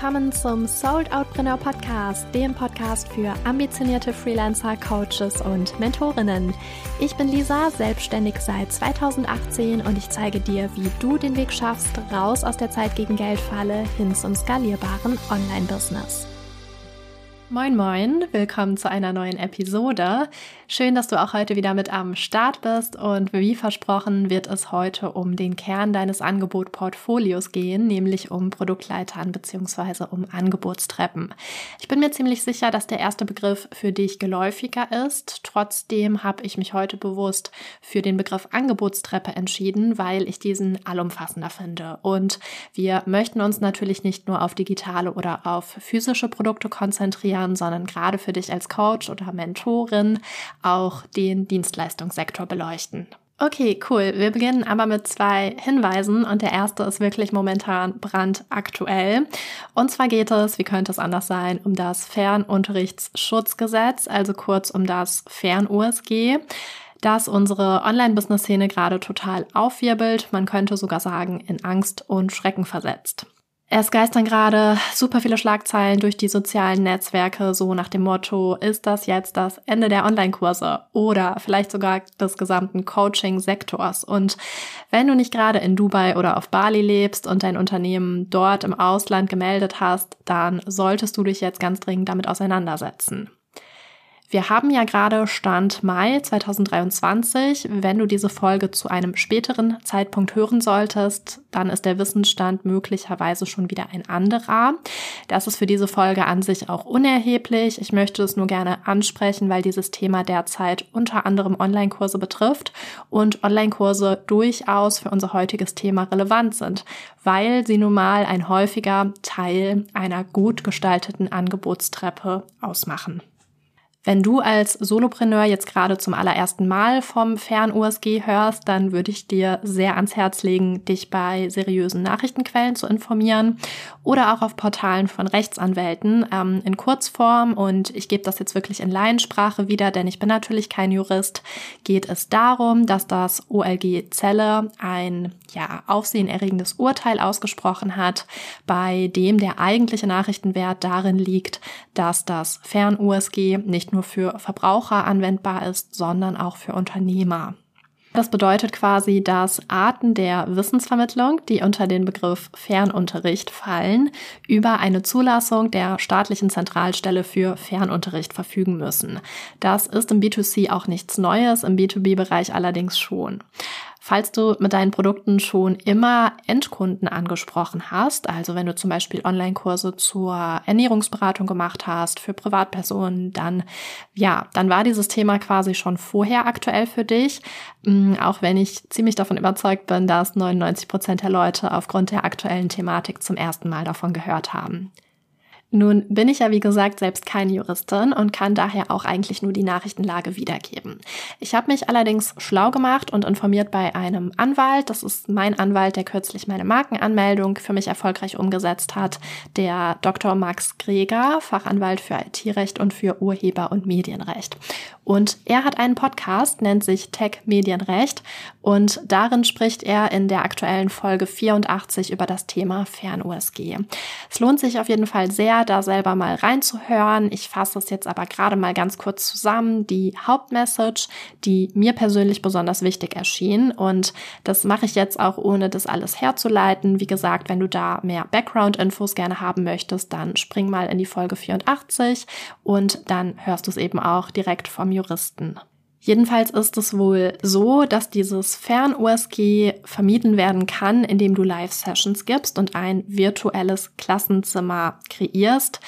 willkommen zum Sold Outpreneur Podcast, dem Podcast für ambitionierte Freelancer, Coaches und Mentorinnen. Ich bin Lisa, selbstständig seit 2018 und ich zeige dir, wie du den Weg schaffst, raus aus der Zeit gegen Geldfalle hin zum skalierbaren Online-Business. Moin Moin, willkommen zu einer neuen Episode. Schön, dass du auch heute wieder mit am Start bist und wie versprochen wird es heute um den Kern deines Angebotportfolios gehen, nämlich um Produktleitern bzw. um Angebotstreppen. Ich bin mir ziemlich sicher, dass der erste Begriff für dich geläufiger ist. Trotzdem habe ich mich heute bewusst für den Begriff Angebotstreppe entschieden, weil ich diesen allumfassender finde. Und wir möchten uns natürlich nicht nur auf digitale oder auf physische Produkte konzentrieren, Jahren, sondern gerade für dich als Coach oder Mentorin auch den Dienstleistungssektor beleuchten. Okay, cool. Wir beginnen aber mit zwei Hinweisen und der erste ist wirklich momentan brandaktuell. Und zwar geht es, wie könnte es anders sein, um das Fernunterrichtsschutzgesetz, also kurz um das Fern-USG das unsere Online-Business-Szene gerade total aufwirbelt, man könnte sogar sagen, in Angst und Schrecken versetzt. Es geistern gerade super viele Schlagzeilen durch die sozialen Netzwerke, so nach dem Motto, ist das jetzt das Ende der Online-Kurse oder vielleicht sogar des gesamten Coaching-Sektors? Und wenn du nicht gerade in Dubai oder auf Bali lebst und dein Unternehmen dort im Ausland gemeldet hast, dann solltest du dich jetzt ganz dringend damit auseinandersetzen. Wir haben ja gerade Stand Mai 2023. Wenn du diese Folge zu einem späteren Zeitpunkt hören solltest, dann ist der Wissensstand möglicherweise schon wieder ein anderer. Das ist für diese Folge an sich auch unerheblich. Ich möchte es nur gerne ansprechen, weil dieses Thema derzeit unter anderem Online-Kurse betrifft und Online-Kurse durchaus für unser heutiges Thema relevant sind, weil sie nun mal ein häufiger Teil einer gut gestalteten Angebotstreppe ausmachen. Wenn du als Solopreneur jetzt gerade zum allerersten Mal vom Fern-USG hörst, dann würde ich dir sehr ans Herz legen, dich bei seriösen Nachrichtenquellen zu informieren oder auch auf Portalen von Rechtsanwälten ähm, in Kurzform. Und ich gebe das jetzt wirklich in Laiensprache wieder, denn ich bin natürlich kein Jurist. Geht es darum, dass das OLG Zelle ein ja, aufsehenerregendes Urteil ausgesprochen hat, bei dem der eigentliche Nachrichtenwert darin liegt, dass das Fern-USG nicht nur für Verbraucher anwendbar ist, sondern auch für Unternehmer. Das bedeutet quasi, dass Arten der Wissensvermittlung, die unter den Begriff Fernunterricht fallen, über eine Zulassung der staatlichen Zentralstelle für Fernunterricht verfügen müssen. Das ist im B2C auch nichts Neues, im B2B-Bereich allerdings schon. Falls du mit deinen Produkten schon immer Endkunden angesprochen hast, also wenn du zum Beispiel Online-Kurse zur Ernährungsberatung gemacht hast für Privatpersonen, dann ja, dann war dieses Thema quasi schon vorher aktuell für dich. Mm, auch wenn ich ziemlich davon überzeugt bin, dass 99 Prozent der Leute aufgrund der aktuellen Thematik zum ersten Mal davon gehört haben. Nun bin ich ja wie gesagt selbst keine Juristin und kann daher auch eigentlich nur die Nachrichtenlage wiedergeben. Ich habe mich allerdings schlau gemacht und informiert bei einem Anwalt. Das ist mein Anwalt, der kürzlich meine Markenanmeldung für mich erfolgreich umgesetzt hat, der Dr. Max Greger, Fachanwalt für IT-Recht und für Urheber- und Medienrecht. Und er hat einen Podcast, nennt sich Tech Medienrecht und darin spricht er in der aktuellen Folge 84 über das Thema Fern-USG. Es lohnt sich auf jeden Fall sehr, da selber mal reinzuhören. Ich fasse es jetzt aber gerade mal ganz kurz zusammen. Die Hauptmessage, die mir persönlich besonders wichtig erschien und das mache ich jetzt auch ohne das alles herzuleiten. Wie gesagt, wenn du da mehr Background-Infos gerne haben möchtest, dann spring mal in die Folge 84 und dann hörst du es eben auch direkt vom Juristen. Jedenfalls ist es wohl so, dass dieses Fern-USG vermieden werden kann, indem du Live-Sessions gibst und ein virtuelles Klassenzimmer kreierst,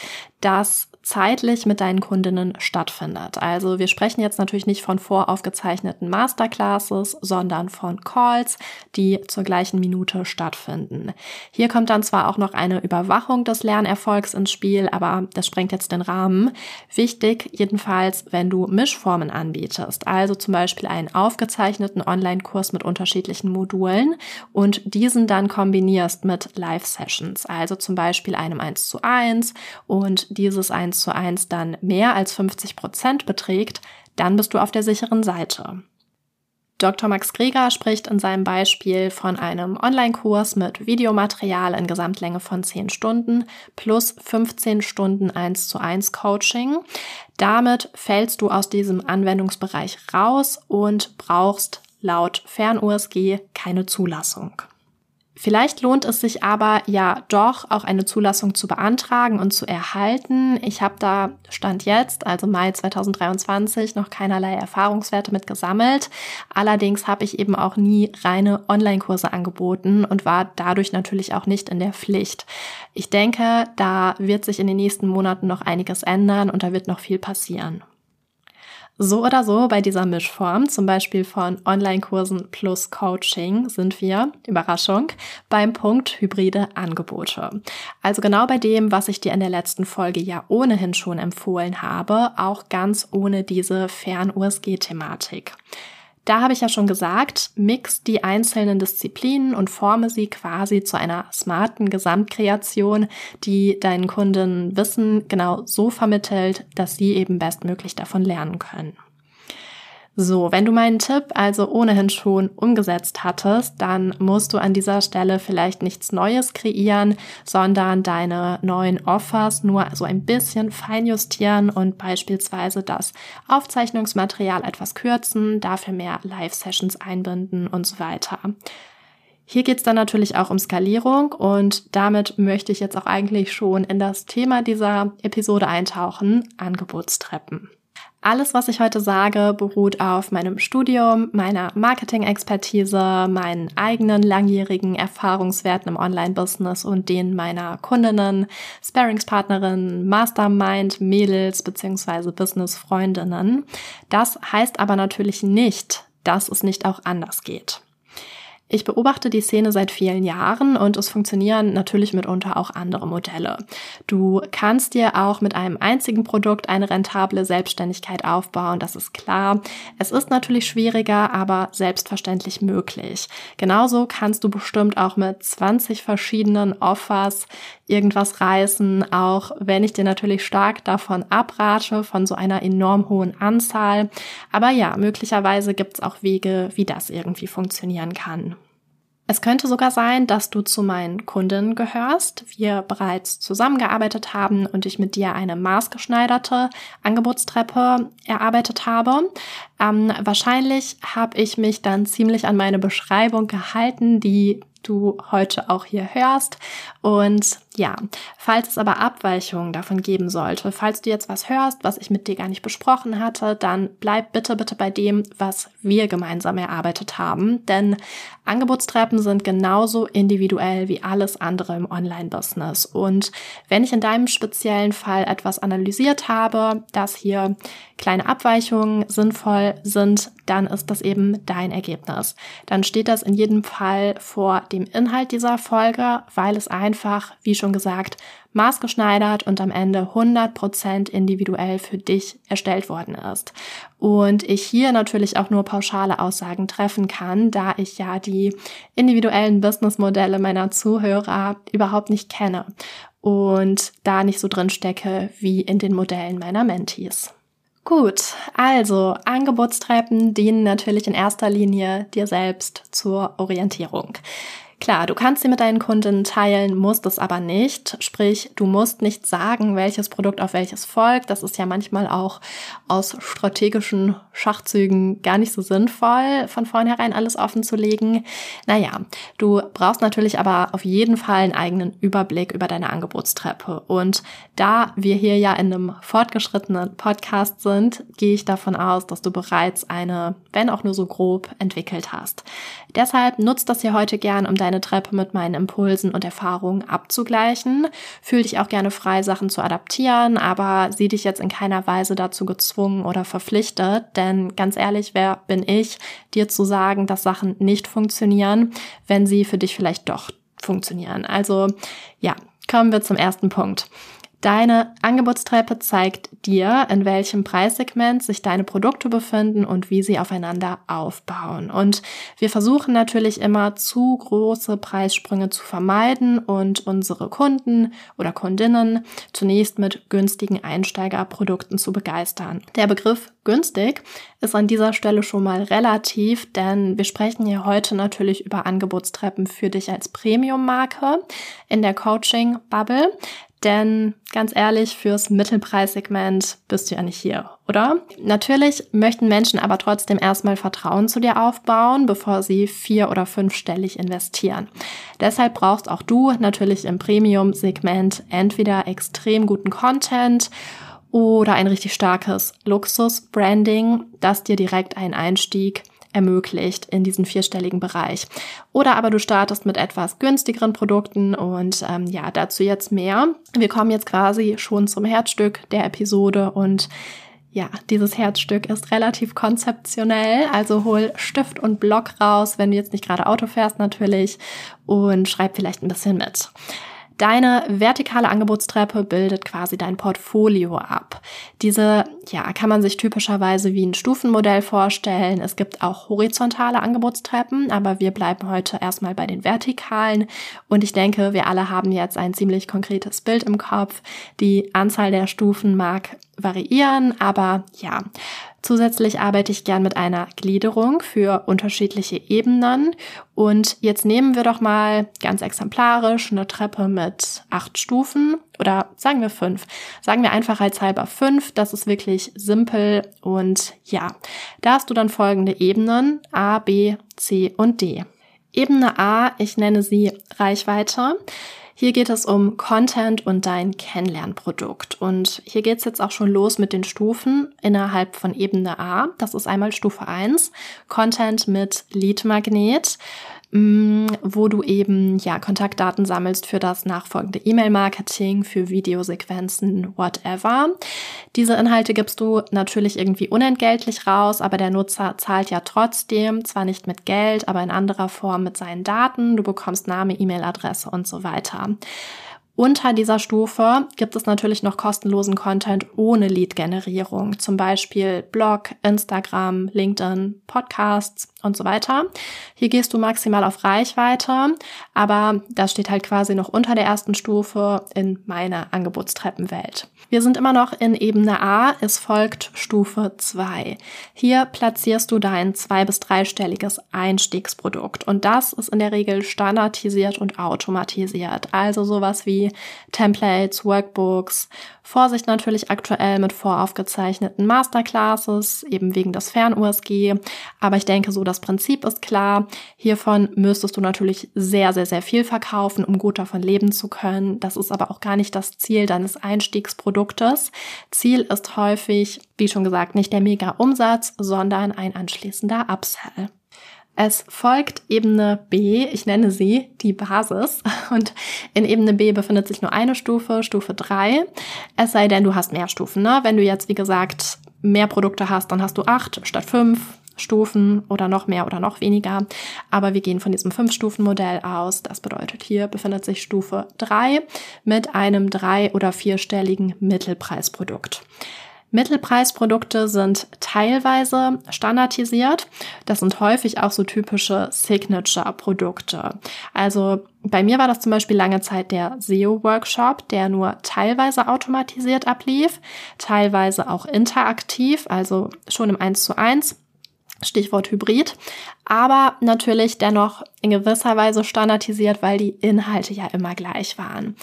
das zeitlich mit deinen Kundinnen stattfindet. Also wir sprechen jetzt natürlich nicht von voraufgezeichneten Masterclasses, sondern von Calls, die zur gleichen Minute stattfinden. Hier kommt dann zwar auch noch eine Überwachung des Lernerfolgs ins Spiel, aber das sprengt jetzt den Rahmen. Wichtig jedenfalls, wenn du Mischformen anbietest, also zum Beispiel einen aufgezeichneten Online-Kurs mit unterschiedlichen Modulen und diesen dann kombinierst mit Live-Sessions, also zum Beispiel einem 1 zu 1 und dieses 1 1 zu 1 dann mehr als 50 Prozent beträgt, dann bist du auf der sicheren Seite. Dr. Max Greger spricht in seinem Beispiel von einem Online-Kurs mit Videomaterial in Gesamtlänge von 10 Stunden plus 15 Stunden 1 zu 1 Coaching. Damit fällst du aus diesem Anwendungsbereich raus und brauchst laut Fern-USG keine Zulassung. Vielleicht lohnt es sich aber ja doch auch eine Zulassung zu beantragen und zu erhalten. Ich habe da Stand jetzt, also Mai 2023, noch keinerlei Erfahrungswerte mit gesammelt. Allerdings habe ich eben auch nie reine Online-Kurse angeboten und war dadurch natürlich auch nicht in der Pflicht. Ich denke, da wird sich in den nächsten Monaten noch einiges ändern und da wird noch viel passieren. So oder so bei dieser Mischform, zum Beispiel von Online-Kursen plus Coaching, sind wir, Überraschung, beim Punkt hybride Angebote. Also genau bei dem, was ich dir in der letzten Folge ja ohnehin schon empfohlen habe, auch ganz ohne diese Fern-USG-Thematik. Da habe ich ja schon gesagt, mix die einzelnen Disziplinen und forme sie quasi zu einer smarten Gesamtkreation, die deinen Kunden Wissen genau so vermittelt, dass sie eben bestmöglich davon lernen können. So, wenn du meinen Tipp also ohnehin schon umgesetzt hattest, dann musst du an dieser Stelle vielleicht nichts Neues kreieren, sondern deine neuen Offers nur so ein bisschen feinjustieren und beispielsweise das Aufzeichnungsmaterial etwas kürzen, dafür mehr Live-Sessions einbinden und so weiter. Hier geht es dann natürlich auch um Skalierung und damit möchte ich jetzt auch eigentlich schon in das Thema dieser Episode eintauchen, Angebotstreppen. Alles, was ich heute sage, beruht auf meinem Studium, meiner Marketing-Expertise, meinen eigenen langjährigen Erfahrungswerten im Online-Business und denen meiner Kundinnen, Sparingspartnerinnen, Mastermind, Mädels bzw. Business-Freundinnen. Das heißt aber natürlich nicht, dass es nicht auch anders geht. Ich beobachte die Szene seit vielen Jahren und es funktionieren natürlich mitunter auch andere Modelle. Du kannst dir auch mit einem einzigen Produkt eine rentable Selbstständigkeit aufbauen, das ist klar. Es ist natürlich schwieriger, aber selbstverständlich möglich. Genauso kannst du bestimmt auch mit 20 verschiedenen Offers irgendwas reißen, auch wenn ich dir natürlich stark davon abrate, von so einer enorm hohen Anzahl. Aber ja, möglicherweise gibt es auch Wege, wie das irgendwie funktionieren kann. Es könnte sogar sein, dass du zu meinen Kunden gehörst, wir bereits zusammengearbeitet haben und ich mit dir eine maßgeschneiderte Angebotstreppe erarbeitet habe. Ähm, wahrscheinlich habe ich mich dann ziemlich an meine Beschreibung gehalten, die du heute auch hier hörst. Und ja, falls es aber Abweichungen davon geben sollte, falls du jetzt was hörst, was ich mit dir gar nicht besprochen hatte, dann bleib bitte, bitte bei dem, was wir gemeinsam erarbeitet haben. Denn Angebotstreppen sind genauso individuell wie alles andere im Online-Business. Und wenn ich in deinem speziellen Fall etwas analysiert habe, dass hier kleine Abweichungen sinnvoll sind, dann ist das eben dein Ergebnis. Dann steht das in jedem Fall vor dem Inhalt dieser Folge, weil es einfach, wie schon gesagt, maßgeschneidert und am Ende 100% individuell für dich erstellt worden ist. Und ich hier natürlich auch nur pauschale Aussagen treffen kann, da ich ja die individuellen Businessmodelle meiner Zuhörer überhaupt nicht kenne und da nicht so drin stecke wie in den Modellen meiner Mentees. Gut, also Angebotstreppen dienen natürlich in erster Linie dir selbst zur Orientierung. Klar, du kannst sie mit deinen Kunden teilen, musst es aber nicht. Sprich, du musst nicht sagen, welches Produkt auf welches folgt. Das ist ja manchmal auch aus strategischen Schachzügen gar nicht so sinnvoll, von vornherein alles offen zu legen. Naja, du brauchst natürlich aber auf jeden Fall einen eigenen Überblick über deine Angebotstreppe. Und da wir hier ja in einem fortgeschrittenen Podcast sind, gehe ich davon aus, dass du bereits eine, wenn auch nur so grob, entwickelt hast. Deshalb nutzt das hier heute gern, um deine kleine Treppe mit meinen Impulsen und Erfahrungen abzugleichen. Fühl dich auch gerne frei, Sachen zu adaptieren, aber sieh dich jetzt in keiner Weise dazu gezwungen oder verpflichtet, denn ganz ehrlich, wer bin ich, dir zu sagen, dass Sachen nicht funktionieren, wenn sie für dich vielleicht doch funktionieren. Also ja, kommen wir zum ersten Punkt. Deine Angebotstreppe zeigt dir, in welchem Preissegment sich deine Produkte befinden und wie sie aufeinander aufbauen. Und wir versuchen natürlich immer zu große Preissprünge zu vermeiden und unsere Kunden oder Kundinnen zunächst mit günstigen Einsteigerprodukten zu begeistern. Der Begriff günstig ist an dieser Stelle schon mal relativ, denn wir sprechen hier heute natürlich über Angebotstreppen für dich als Premium-Marke in der Coaching-Bubble. Denn ganz ehrlich, fürs Mittelpreissegment bist du ja nicht hier, oder? Natürlich möchten Menschen aber trotzdem erstmal Vertrauen zu dir aufbauen, bevor sie vier- oder fünfstellig investieren. Deshalb brauchst auch du natürlich im Premium-Segment entweder extrem guten Content oder ein richtig starkes Luxus-Branding, das dir direkt einen Einstieg ermöglicht in diesen vierstelligen Bereich. Oder aber du startest mit etwas günstigeren Produkten und ähm, ja, dazu jetzt mehr. Wir kommen jetzt quasi schon zum Herzstück der Episode und ja, dieses Herzstück ist relativ konzeptionell, also hol Stift und Block raus, wenn du jetzt nicht gerade Auto fährst natürlich und schreib vielleicht ein bisschen mit. Deine vertikale Angebotstreppe bildet quasi dein Portfolio ab. Diese, ja, kann man sich typischerweise wie ein Stufenmodell vorstellen. Es gibt auch horizontale Angebotstreppen, aber wir bleiben heute erstmal bei den vertikalen. Und ich denke, wir alle haben jetzt ein ziemlich konkretes Bild im Kopf. Die Anzahl der Stufen mag variieren, aber ja, Zusätzlich arbeite ich gern mit einer Gliederung für unterschiedliche Ebenen. Und jetzt nehmen wir doch mal ganz exemplarisch eine Treppe mit acht Stufen oder sagen wir fünf. Sagen wir einfach als halber fünf. Das ist wirklich simpel. Und ja, da hast du dann folgende Ebenen A, B, C und D. Ebene A, ich nenne sie Reichweite. Hier geht es um Content und dein Kennenlernprodukt. Und hier geht es jetzt auch schon los mit den Stufen innerhalb von Ebene A. Das ist einmal Stufe 1, Content mit Lead Magnet. Mm, wo du eben ja Kontaktdaten sammelst für das nachfolgende E-Mail-Marketing, für Videosequenzen, whatever. Diese Inhalte gibst du natürlich irgendwie unentgeltlich raus, aber der Nutzer zahlt ja trotzdem, zwar nicht mit Geld, aber in anderer Form mit seinen Daten. Du bekommst Name, E-Mail-Adresse und so weiter. Unter dieser Stufe gibt es natürlich noch kostenlosen Content ohne Lead-Generierung, zum Beispiel Blog, Instagram, LinkedIn, Podcasts und so weiter. Hier gehst du maximal auf Reichweite, aber das steht halt quasi noch unter der ersten Stufe in meiner Angebotstreppenwelt. Wir sind immer noch in Ebene A, es folgt Stufe 2. Hier platzierst du dein zwei- bis dreistelliges Einstiegsprodukt und das ist in der Regel standardisiert und automatisiert. Also sowas wie Templates, Workbooks, Vorsicht natürlich aktuell mit voraufgezeichneten Masterclasses, eben wegen des Fern-USG. Aber ich denke, so das Prinzip ist klar. Hiervon müsstest du natürlich sehr, sehr, sehr viel verkaufen, um gut davon leben zu können. Das ist aber auch gar nicht das Ziel deines Einstiegsproduktes. Ziel ist häufig, wie schon gesagt, nicht der Mega-Umsatz, sondern ein anschließender Upsell. Es folgt Ebene B, ich nenne sie die Basis. Und in Ebene B befindet sich nur eine Stufe, Stufe 3. Es sei denn, du hast mehr Stufen. Ne? Wenn du jetzt, wie gesagt, mehr Produkte hast, dann hast du acht statt fünf Stufen oder noch mehr oder noch weniger. Aber wir gehen von diesem Fünf-Stufen-Modell aus. Das bedeutet, hier befindet sich Stufe 3 mit einem drei- oder vierstelligen Mittelpreisprodukt. Mittelpreisprodukte sind teilweise standardisiert. Das sind häufig auch so typische Signature-Produkte. Also bei mir war das zum Beispiel lange Zeit der SEO-Workshop, der nur teilweise automatisiert ablief, teilweise auch interaktiv, also schon im 1 zu 1 Stichwort Hybrid, aber natürlich dennoch in gewisser Weise standardisiert, weil die Inhalte ja immer gleich waren.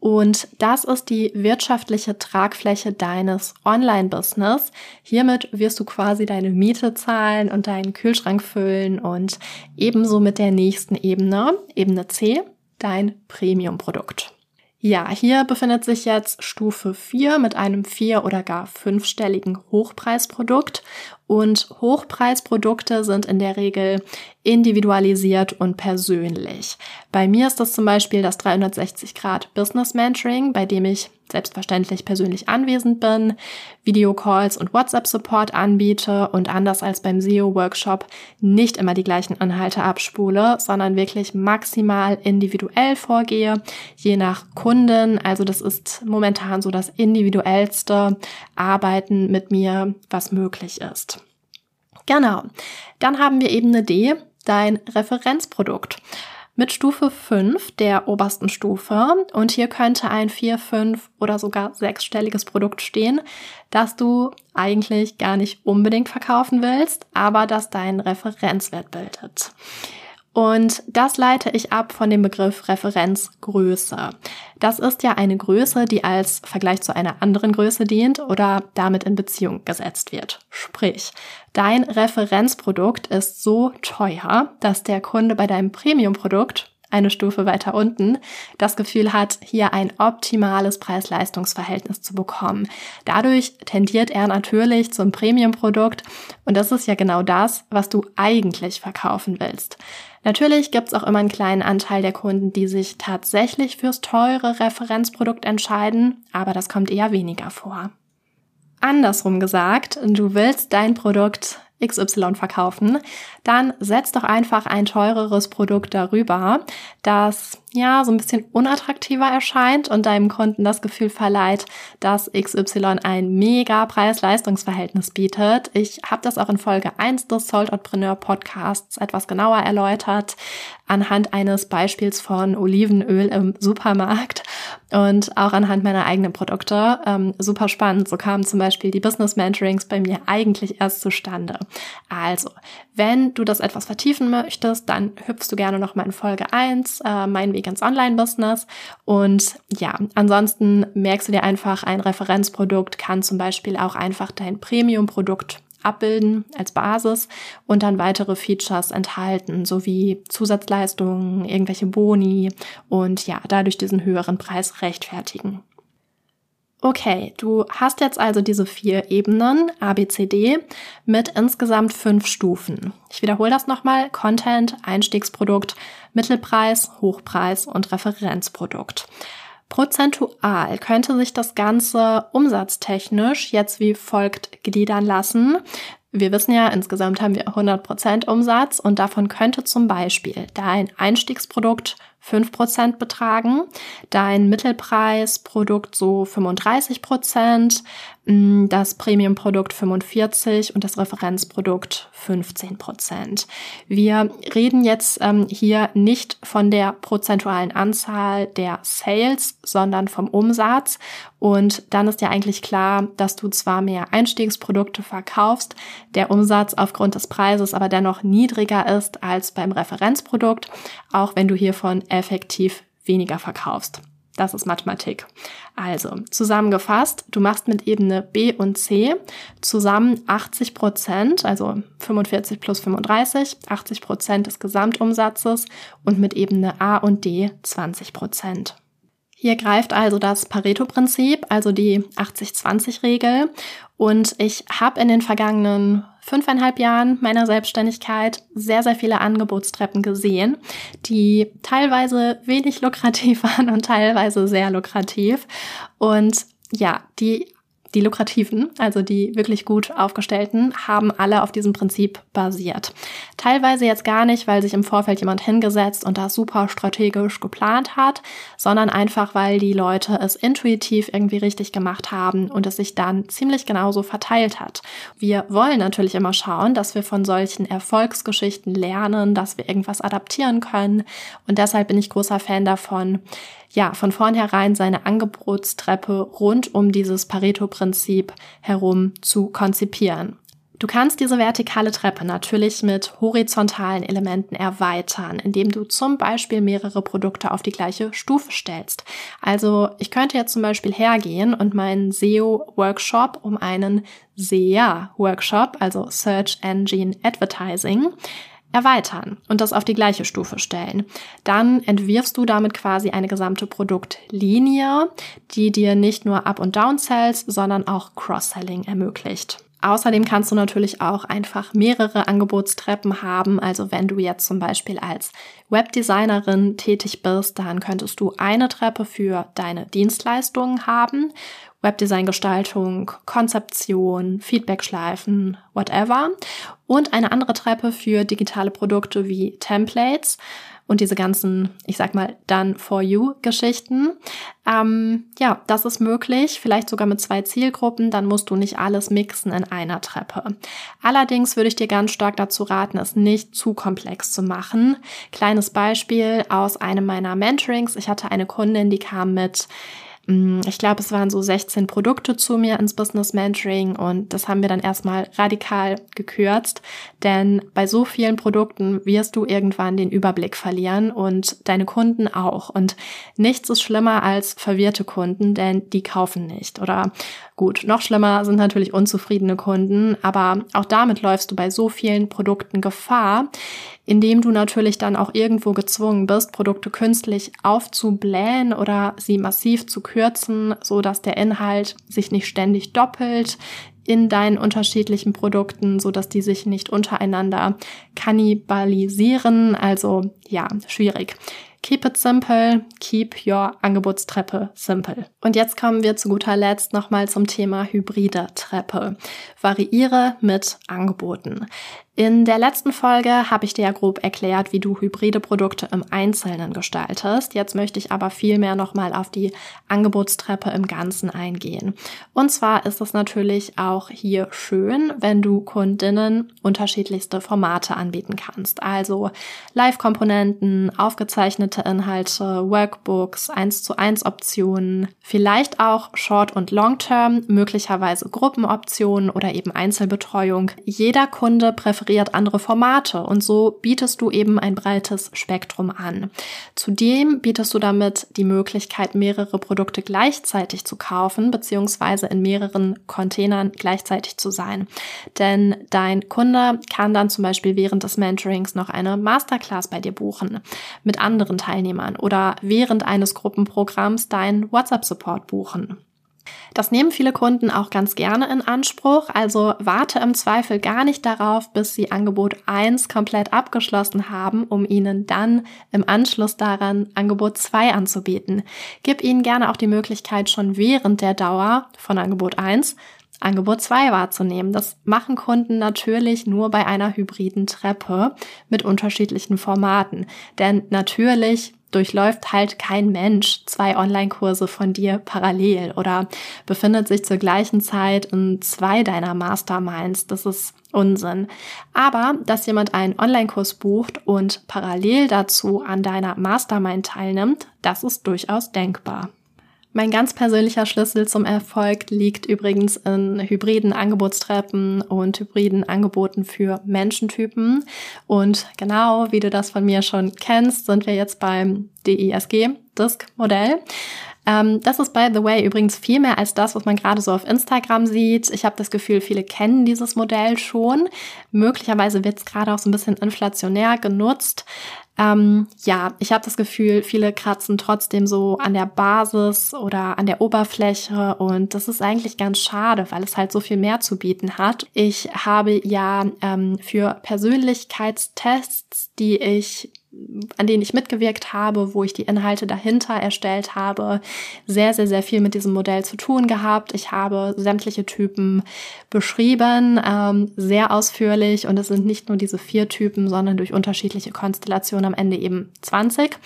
Und das ist die wirtschaftliche Tragfläche deines Online-Business. Hiermit wirst du quasi deine Miete zahlen und deinen Kühlschrank füllen und ebenso mit der nächsten Ebene, Ebene C, dein Premium-Produkt. Ja, hier befindet sich jetzt Stufe 4 mit einem vier- oder gar fünfstelligen Hochpreisprodukt. Und Hochpreisprodukte sind in der Regel individualisiert und persönlich. Bei mir ist das zum Beispiel das 360 Grad Business Mentoring, bei dem ich selbstverständlich persönlich anwesend bin, Videocalls und WhatsApp-Support anbiete und anders als beim SEO-Workshop nicht immer die gleichen Inhalte abspule, sondern wirklich maximal individuell vorgehe, je nach Kunden. Also das ist momentan so das individuellste Arbeiten mit mir, was möglich ist. Genau. Dann haben wir Ebene D, dein Referenzprodukt mit Stufe 5 der obersten Stufe. Und hier könnte ein 4, 5 oder sogar sechsstelliges Produkt stehen, das du eigentlich gar nicht unbedingt verkaufen willst, aber das deinen Referenzwert bildet. Und das leite ich ab von dem Begriff Referenzgröße. Das ist ja eine Größe, die als Vergleich zu einer anderen Größe dient oder damit in Beziehung gesetzt wird. Sprich, dein Referenzprodukt ist so teuer, dass der Kunde bei deinem Premiumprodukt eine Stufe weiter unten, das Gefühl hat, hier ein optimales Preis-Leistungs-Verhältnis zu bekommen. Dadurch tendiert er natürlich zum Premium-Produkt und das ist ja genau das, was du eigentlich verkaufen willst. Natürlich gibt es auch immer einen kleinen Anteil der Kunden, die sich tatsächlich fürs teure Referenzprodukt entscheiden, aber das kommt eher weniger vor. Andersrum gesagt, du willst dein Produkt XY verkaufen, dann setz doch einfach ein teureres Produkt darüber, das ja so ein bisschen unattraktiver erscheint und deinem Kunden das Gefühl verleiht, dass XY ein mega Preis-Leistungs-Verhältnis bietet. Ich habe das auch in Folge 1 des Sold Entrepreneur Podcasts etwas genauer erläutert anhand eines Beispiels von Olivenöl im Supermarkt und auch anhand meiner eigenen Produkte. Ähm, super spannend. So kamen zum Beispiel die Business Mentorings bei mir eigentlich erst zustande. Also, wenn du das etwas vertiefen möchtest, dann hüpfst du gerne noch mal in Folge 1, äh, mein Weg ins Online-Business. Und ja, ansonsten merkst du dir einfach, ein Referenzprodukt kann zum Beispiel auch einfach dein Premium-Produkt abbilden als Basis und dann weitere Features enthalten, sowie Zusatzleistungen, irgendwelche Boni und ja, dadurch diesen höheren Preis rechtfertigen. Okay, du hast jetzt also diese vier Ebenen ABCD mit insgesamt fünf Stufen. Ich wiederhole das nochmal. Content, Einstiegsprodukt, Mittelpreis, Hochpreis und Referenzprodukt. Prozentual könnte sich das Ganze umsatztechnisch jetzt wie folgt gliedern lassen. Wir wissen ja, insgesamt haben wir 100% Umsatz und davon könnte zum Beispiel dein Einstiegsprodukt 5% betragen, dein Mittelpreisprodukt so 35 mm, das Premiumprodukt 45 und das Referenzprodukt 15% Wir reden jetzt ähm, hier nicht von der prozentualen Anzahl der Sales, sondern vom Umsatz. Und dann ist ja eigentlich klar, dass du zwar mehr Einstiegsprodukte verkaufst, der Umsatz aufgrund des Preises aber dennoch niedriger ist als beim Referenzprodukt, auch wenn du hier von effektiv weniger verkaufst. Das ist Mathematik. Also, zusammengefasst, du machst mit Ebene B und C zusammen 80 Prozent, also 45 plus 35, 80 Prozent des Gesamtumsatzes und mit Ebene A und D 20 Prozent. Hier greift also das Pareto-Prinzip, also die 80-20-Regel. Und ich habe in den vergangenen fünfeinhalb Jahren meiner Selbstständigkeit sehr, sehr viele Angebotstreppen gesehen, die teilweise wenig lukrativ waren und teilweise sehr lukrativ. Und ja, die die lukrativen, also die wirklich gut aufgestellten, haben alle auf diesem Prinzip basiert. Teilweise jetzt gar nicht, weil sich im Vorfeld jemand hingesetzt und das super strategisch geplant hat, sondern einfach, weil die Leute es intuitiv irgendwie richtig gemacht haben und es sich dann ziemlich genauso verteilt hat. Wir wollen natürlich immer schauen, dass wir von solchen Erfolgsgeschichten lernen, dass wir irgendwas adaptieren können und deshalb bin ich großer Fan davon, ja, von vornherein seine Angebotstreppe rund um dieses Pareto-Prinzip herum zu konzipieren. Du kannst diese vertikale Treppe natürlich mit horizontalen Elementen erweitern, indem du zum Beispiel mehrere Produkte auf die gleiche Stufe stellst. Also ich könnte jetzt zum Beispiel hergehen und meinen SEO-Workshop um einen SEA-Workshop, also Search Engine Advertising, erweitern und das auf die gleiche Stufe stellen. Dann entwirfst du damit quasi eine gesamte Produktlinie, die dir nicht nur Up- und Down-Sells, sondern auch Cross-Selling ermöglicht. Außerdem kannst du natürlich auch einfach mehrere Angebotstreppen haben. Also wenn du jetzt zum Beispiel als Webdesignerin tätig bist, dann könntest du eine Treppe für deine Dienstleistungen haben. Webdesign-Gestaltung, Konzeption, Feedback-Schleifen, whatever. Und eine andere Treppe für digitale Produkte wie Templates und diese ganzen, ich sag mal, done for you Geschichten. Ähm, ja, das ist möglich, vielleicht sogar mit zwei Zielgruppen, dann musst du nicht alles mixen in einer Treppe. Allerdings würde ich dir ganz stark dazu raten, es nicht zu komplex zu machen. Kleines Beispiel aus einem meiner Mentorings. Ich hatte eine Kundin, die kam mit ich glaube, es waren so 16 Produkte zu mir ins Business Mentoring und das haben wir dann erstmal radikal gekürzt, denn bei so vielen Produkten wirst du irgendwann den Überblick verlieren und deine Kunden auch. Und nichts ist schlimmer als verwirrte Kunden, denn die kaufen nicht. Oder gut, noch schlimmer sind natürlich unzufriedene Kunden, aber auch damit läufst du bei so vielen Produkten Gefahr, indem du natürlich dann auch irgendwo gezwungen bist, Produkte künstlich aufzublähen oder sie massiv zu kürzen, so dass der Inhalt sich nicht ständig doppelt in deinen unterschiedlichen Produkten, so dass die sich nicht untereinander kannibalisieren. Also ja, schwierig. Keep it simple, keep your Angebotstreppe simple. Und jetzt kommen wir zu guter Letzt nochmal zum Thema hybride Treppe. Variiere mit Angeboten. In der letzten Folge habe ich dir ja grob erklärt, wie du hybride Produkte im Einzelnen gestaltest. Jetzt möchte ich aber vielmehr nochmal auf die Angebotstreppe im Ganzen eingehen. Und zwar ist es natürlich auch hier schön, wenn du Kundinnen unterschiedlichste Formate anbieten kannst. Also Live-Komponenten, aufgezeichnete Inhalte, Workbooks, 1 zu 1 Optionen, vielleicht auch Short- und Long-Term, möglicherweise Gruppenoptionen oder eben Einzelbetreuung. Jeder Kunde präferiert präferiert andere Formate und so bietest du eben ein breites Spektrum an. Zudem bietest du damit die Möglichkeit, mehrere Produkte gleichzeitig zu kaufen, beziehungsweise in mehreren Containern gleichzeitig zu sein. Denn dein Kunde kann dann zum Beispiel während des Mentorings noch eine Masterclass bei dir buchen mit anderen Teilnehmern oder während eines Gruppenprogramms deinen WhatsApp-Support buchen. Das nehmen viele Kunden auch ganz gerne in Anspruch, also warte im Zweifel gar nicht darauf, bis sie Angebot 1 komplett abgeschlossen haben, um ihnen dann im Anschluss daran Angebot 2 anzubieten. Gib ihnen gerne auch die Möglichkeit, schon während der Dauer von Angebot 1 Angebot 2 wahrzunehmen. Das machen Kunden natürlich nur bei einer hybriden Treppe mit unterschiedlichen Formaten. Denn natürlich durchläuft halt kein Mensch zwei Online-Kurse von dir parallel oder befindet sich zur gleichen Zeit in zwei deiner Masterminds. Das ist Unsinn. Aber, dass jemand einen Online-Kurs bucht und parallel dazu an deiner Mastermind teilnimmt, das ist durchaus denkbar. Mein ganz persönlicher Schlüssel zum Erfolg liegt übrigens in hybriden Angebotstreppen und hybriden Angeboten für Menschentypen. Und genau wie du das von mir schon kennst, sind wir jetzt beim DISG, DISC-Modell. Ähm, das ist, by the way, übrigens viel mehr als das, was man gerade so auf Instagram sieht. Ich habe das Gefühl, viele kennen dieses Modell schon. Möglicherweise wird es gerade auch so ein bisschen inflationär genutzt. Ähm, ja, ich habe das Gefühl, viele kratzen trotzdem so an der Basis oder an der Oberfläche und das ist eigentlich ganz schade, weil es halt so viel mehr zu bieten hat. Ich habe ja ähm, für Persönlichkeitstests, die ich an denen ich mitgewirkt habe, wo ich die Inhalte dahinter erstellt habe, sehr, sehr, sehr viel mit diesem Modell zu tun gehabt. Ich habe sämtliche Typen beschrieben, ähm, sehr ausführlich und es sind nicht nur diese vier Typen, sondern durch unterschiedliche Konstellationen am Ende eben 20.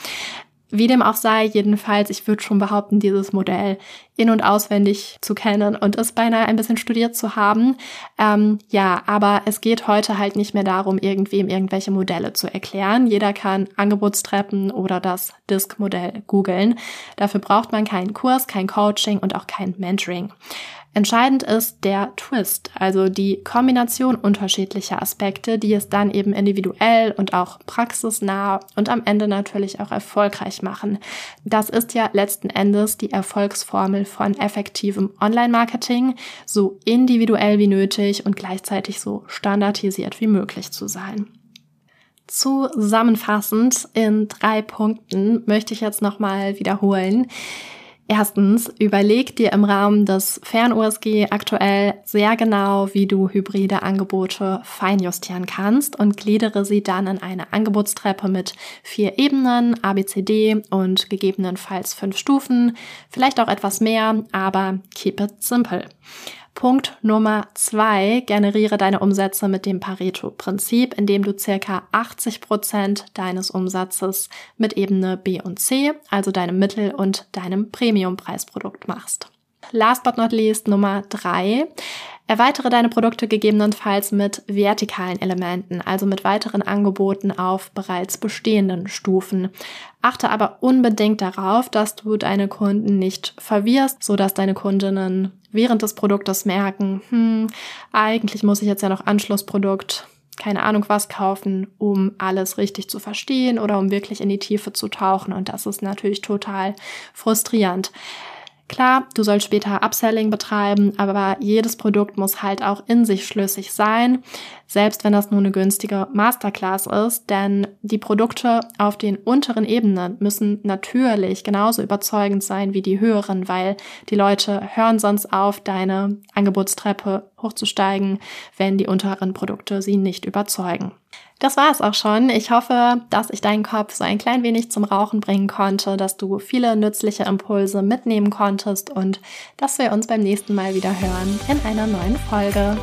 Wie dem auch sei, jedenfalls, ich würde schon behaupten, dieses Modell in- und auswendig zu kennen und es beinahe ein bisschen studiert zu haben. Ähm, ja, aber es geht heute halt nicht mehr darum, irgendwem irgendwelche Modelle zu erklären. Jeder kann Angebotstreppen oder das Disk-Modell googeln. Dafür braucht man keinen Kurs, kein Coaching und auch kein Mentoring. Entscheidend ist der Twist, also die Kombination unterschiedlicher Aspekte, die es dann eben individuell und auch praxisnah und am Ende natürlich auch erfolgreich machen. Das ist ja letzten Endes die Erfolgsformel von effektivem Online-Marketing, so individuell wie nötig und gleichzeitig so standardisiert wie möglich zu sein. Zusammenfassend in drei Punkten möchte ich jetzt nochmal wiederholen. Erstens, überleg dir im Rahmen des Fern-USG aktuell sehr genau, wie du hybride Angebote feinjustieren kannst und gliedere sie dann in eine Angebotstreppe mit vier Ebenen, ABCD und gegebenenfalls fünf Stufen, vielleicht auch etwas mehr, aber keep it simple. Punkt Nummer zwei, generiere deine Umsätze mit dem Pareto-Prinzip, indem du circa 80 Prozent deines Umsatzes mit Ebene B und C, also deinem Mittel- und deinem Premium-Preisprodukt machst. Last but not least Nummer drei. Erweitere deine Produkte gegebenenfalls mit vertikalen Elementen, also mit weiteren Angeboten auf bereits bestehenden Stufen. Achte aber unbedingt darauf, dass du deine Kunden nicht verwirrst, so dass deine Kundinnen während des Produktes merken, hm, eigentlich muss ich jetzt ja noch Anschlussprodukt keine Ahnung was kaufen, um alles richtig zu verstehen oder um wirklich in die Tiefe zu tauchen. Und das ist natürlich total frustrierend. Klar, du sollst später Upselling betreiben, aber jedes Produkt muss halt auch in sich schlüssig sein, selbst wenn das nur eine günstige Masterclass ist, denn die Produkte auf den unteren Ebenen müssen natürlich genauso überzeugend sein wie die höheren, weil die Leute hören sonst auf, deine Angebotstreppe hochzusteigen, wenn die unteren Produkte sie nicht überzeugen. Das war es auch schon. Ich hoffe, dass ich deinen Kopf so ein klein wenig zum Rauchen bringen konnte, dass du viele nützliche Impulse mitnehmen konntest und dass wir uns beim nächsten Mal wieder hören in einer neuen Folge.